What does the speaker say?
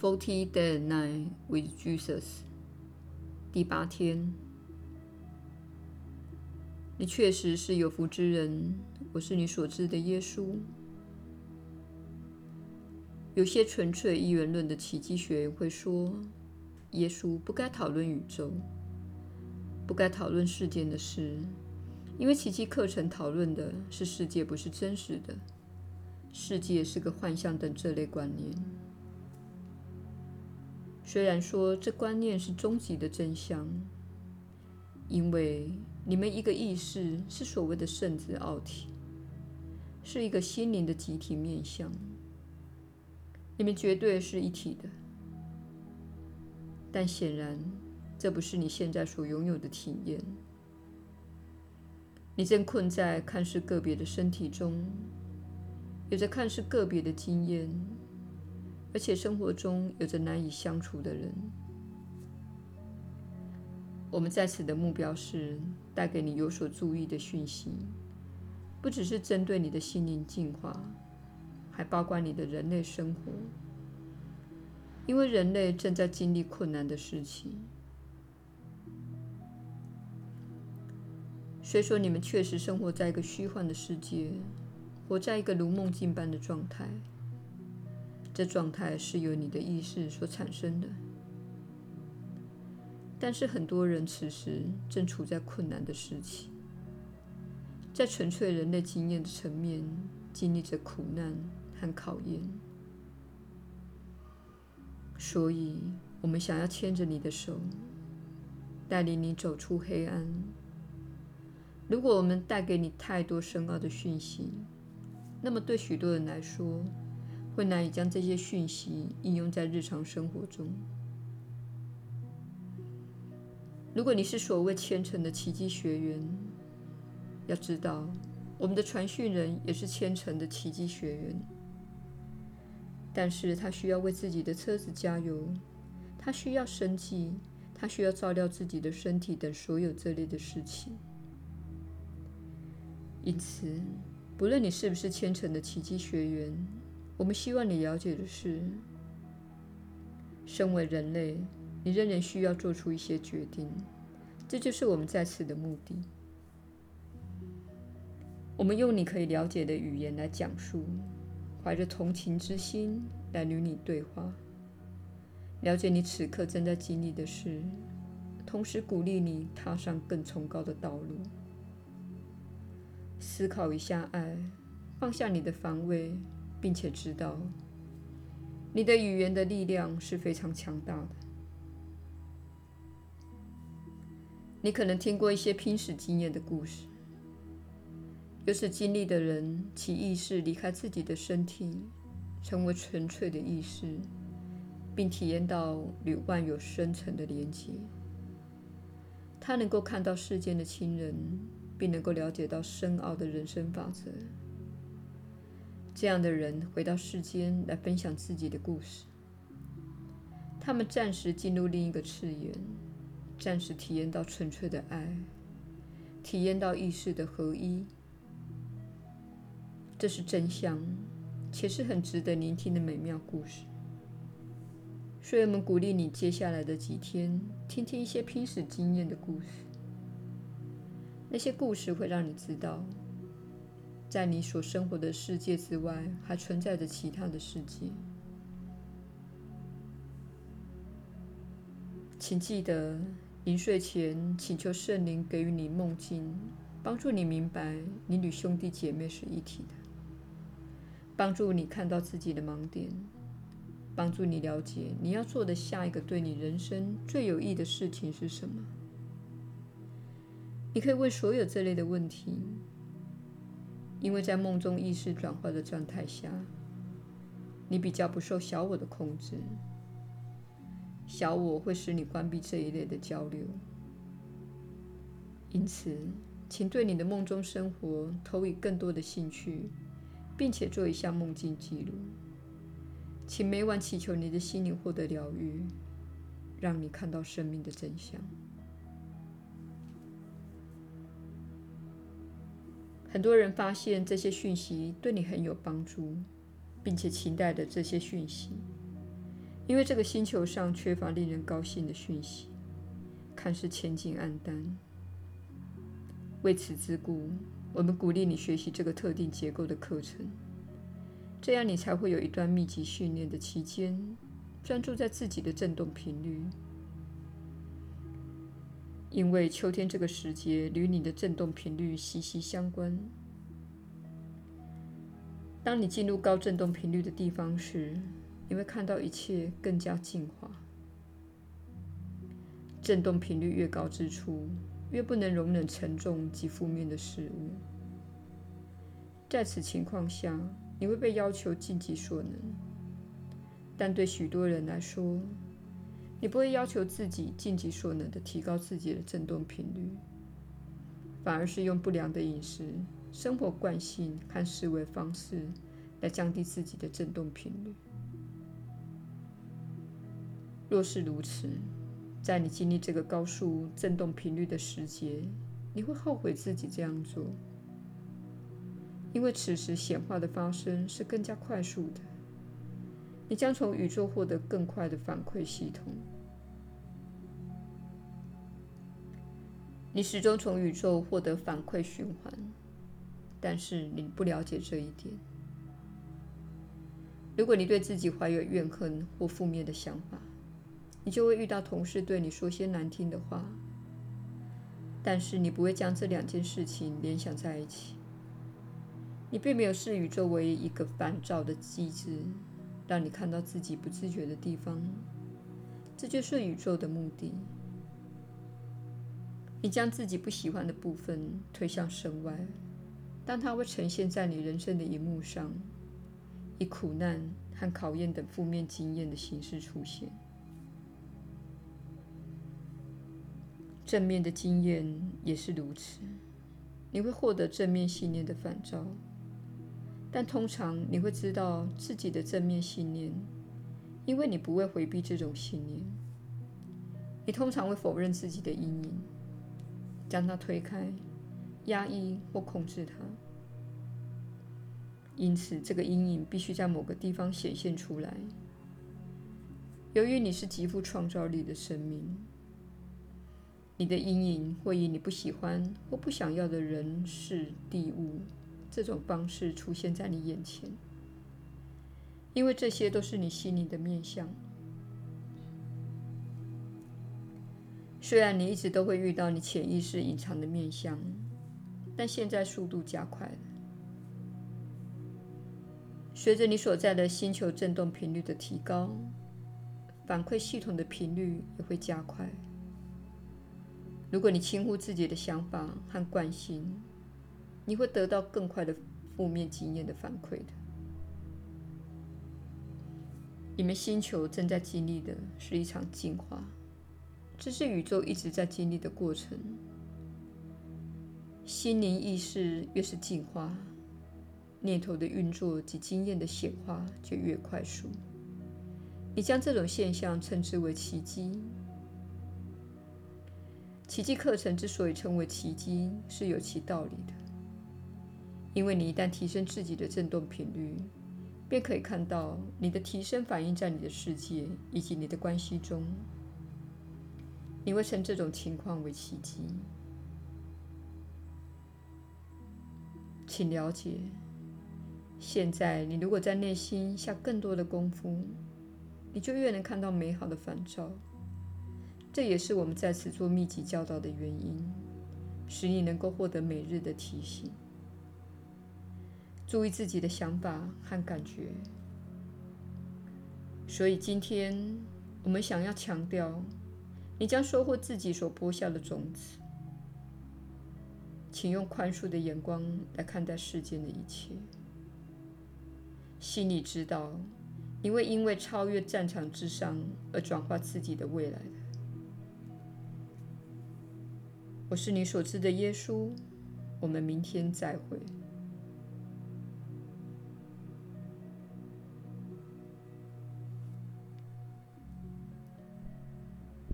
Forty Day and Night with Jesus，第八天。你确实是有福之人，我是你所知的耶稣。有些纯粹一元论的奇迹学员会说，耶稣不该讨论宇宙，不该讨论世间的事，因为奇迹课程讨论的是世界不是真实的，世界是个幻象等这类观念。虽然说这观念是终极的真相，因为你们一个意识是所谓的圣子奥体，是一个心灵的集体面向，你们绝对是一体的。但显然，这不是你现在所拥有的体验。你正困在看似个别的身体中，有着看似个别的经验。而且生活中有着难以相处的人。我们在此的目标是带给你有所注意的讯息，不只是针对你的心灵进化，还包括你的人类生活。因为人类正在经历困难的事情。虽说你们确实生活在一个虚幻的世界，活在一个如梦境般的状态。这状态是由你的意识所产生的，但是很多人此时正处在困难的时期，在纯粹人类经验的层面经历着苦难和考验，所以我们想要牵着你的手，带领你走出黑暗。如果我们带给你太多深奥的讯息，那么对许多人来说，会难以将这些讯息应用在日常生活中。如果你是所谓虔诚的奇迹学员，要知道，我们的传讯人也是虔诚的奇迹学员。但是他需要为自己的车子加油，他需要生计，他需要照料自己的身体等所有这类的事情。因此，不论你是不是虔诚的奇迹学员，我们希望你了解的是，身为人类，你仍然需要做出一些决定。这就是我们在此的目的。我们用你可以了解的语言来讲述，怀着同情之心来与你对话，了解你此刻正在经历的事，同时鼓励你踏上更崇高的道路。思考一下爱，放下你的防卫。并且知道，你的语言的力量是非常强大的。你可能听过一些拼死经验的故事，有此经历的人，其意识离开自己的身体，成为纯粹的意识，并体验到与万有深层的连接。他能够看到世间的亲人，并能够了解到深奥的人生法则。这样的人回到世间来分享自己的故事，他们暂时进入另一个次元，暂时体验到纯粹的爱，体验到意识的合一。这是真相，且是很值得聆听的美妙故事。所以，我们鼓励你接下来的几天，听听一些拼死经验的故事。那些故事会让你知道。在你所生活的世界之外，还存在着其他的世界。请记得，临睡前请求圣灵给予你梦境，帮助你明白你与兄弟姐妹是一体的，帮助你看到自己的盲点，帮助你了解你要做的下一个对你人生最有益的事情是什么。你可以问所有这类的问题。因为在梦中意识转换的状态下，你比较不受小我的控制，小我会使你关闭这一类的交流。因此，请对你的梦中生活投以更多的兴趣，并且做一下梦境记录。请每晚祈求你的心灵获得疗愈，让你看到生命的真相。很多人发现这些讯息对你很有帮助，并且期待着这些讯息，因为这个星球上缺乏令人高兴的讯息，看似前景暗淡。为此之故，我们鼓励你学习这个特定结构的课程，这样你才会有一段密集训练的期间，专注在自己的振动频率。因为秋天这个时节与你的振动频率息息相关。当你进入高振动频率的地方时，你会看到一切更加净化。振动频率越高之处，越不能容忍沉重及负面的事物。在此情况下，你会被要求尽己所能。但对许多人来说，你不会要求自己尽己所能地提高自己的振动频率，反而是用不良的饮食、生活惯性和思维方式来降低自己的振动频率。若是如此，在你经历这个高速振动频率的时节，你会后悔自己这样做，因为此时显化的发生是更加快速的。你将从宇宙获得更快的反馈系统。你始终从宇宙获得反馈循环，但是你不了解这一点。如果你对自己怀有怨恨或负面的想法，你就会遇到同事对你说些难听的话，但是你不会将这两件事情联想在一起。你并没有视宇宙为一个反照的机制，让你看到自己不自觉的地方。这就是宇宙的目的。你将自己不喜欢的部分推向身外，但它会呈现在你人生的萤幕上，以苦难和考验等负面经验的形式出现。正面的经验也是如此，你会获得正面信念的反照，但通常你会知道自己的正面信念，因为你不会回避这种信念。你通常会否认自己的阴影，将它推开、压抑或控制它。因此，这个阴影必须在某个地方显现出来。由于你是极富创造力的生命。你的阴影会以你不喜欢或不想要的人事地物这种方式出现在你眼前，因为这些都是你心灵的面向。虽然你一直都会遇到你潜意识隐藏的面向，但现在速度加快了。随着你所在的星球振动频率的提高，反馈系统的频率也会加快。如果你轻忽自己的想法和惯性，你会得到更快的负面经验的反馈的。你们星球正在经历的是一场进化，这是宇宙一直在经历的过程。心灵意识越是进化，念头的运作及经验的显化就越快速。你将这种现象称之为奇迹。奇迹课程之所以称为奇迹，是有其道理的。因为你一旦提升自己的振动频率，便可以看到你的提升反映在你的世界以及你的关系中。你会称这种情况为奇迹。请了解，现在你如果在内心下更多的功夫，你就越能看到美好的反照。这也是我们在此做密集教导的原因，使你能够获得每日的提醒。注意自己的想法和感觉。所以今天我们想要强调，你将收获自己所播下的种子。请用宽恕的眼光来看待世间的一切。心里知道，你会因为超越战场之上而转化自己的未来的。我是你所知的耶稣，我们明天再会。